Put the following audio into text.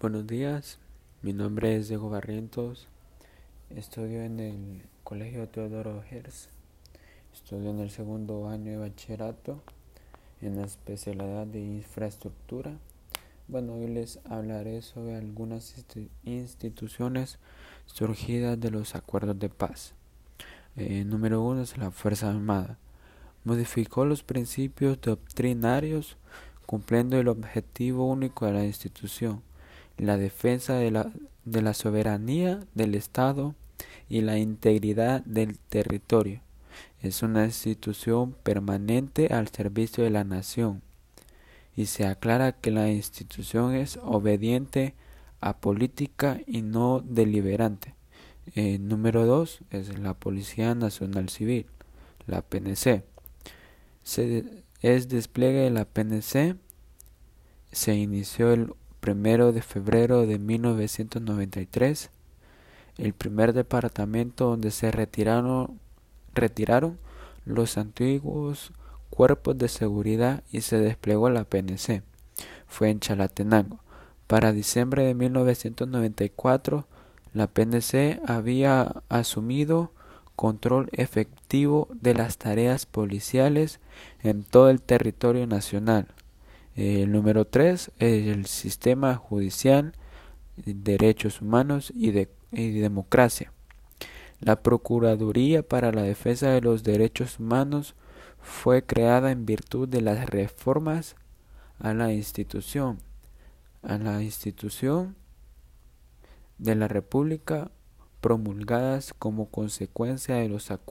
Buenos días, mi nombre es Diego Barrientos, estudio en el Colegio Teodoro Herz, estudio en el segundo año de bachillerato en la especialidad de infraestructura. Bueno, hoy les hablaré sobre algunas instituciones surgidas de los acuerdos de paz. Eh, número uno es la Fuerza Armada. Modificó los principios doctrinarios cumpliendo el objetivo único de la institución, la defensa de la, de la soberanía del Estado y la integridad del territorio. Es una institución permanente al servicio de la nación y se aclara que la institución es obediente a política y no deliberante. Eh, número dos es la Policía Nacional Civil, la PNC. Se, es despliegue de la PNC se inició el primero de febrero de 1993, el primer departamento donde se retiraron, retiraron los antiguos cuerpos de seguridad y se desplegó la PNC. Fue en Chalatenango. Para diciembre de 1994, la PNC había asumido control efectivo de las tareas policiales en todo el territorio nacional. El número 3 es el sistema judicial, derechos humanos y, de, democracia. La Procuraduría para la Defensa de los Derechos Humanos fue creada en virtud de las reformas a la institución, a la institución de la República promulgadas como consecuencia de los acuerdos